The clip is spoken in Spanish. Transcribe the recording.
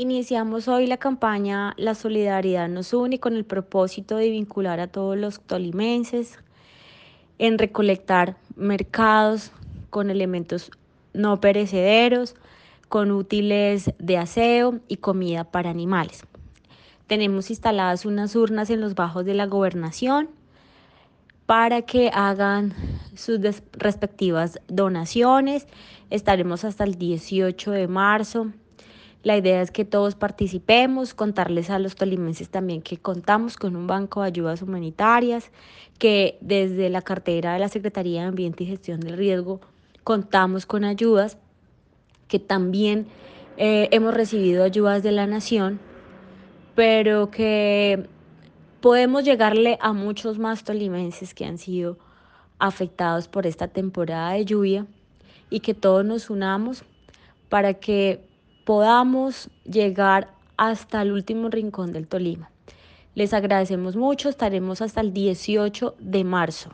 Iniciamos hoy la campaña La Solidaridad nos une con el propósito de vincular a todos los tolimenses en recolectar mercados con elementos no perecederos, con útiles de aseo y comida para animales. Tenemos instaladas unas urnas en los bajos de la gobernación para que hagan sus respectivas donaciones. Estaremos hasta el 18 de marzo la idea es que todos participemos, contarles a los tolimenses también que contamos con un banco de ayudas humanitarias, que desde la cartera de la Secretaría de Ambiente y Gestión del Riesgo contamos con ayudas, que también eh, hemos recibido ayudas de la Nación, pero que podemos llegarle a muchos más tolimenses que han sido afectados por esta temporada de lluvia y que todos nos unamos para que podamos llegar hasta el último rincón del Tolima. Les agradecemos mucho, estaremos hasta el 18 de marzo.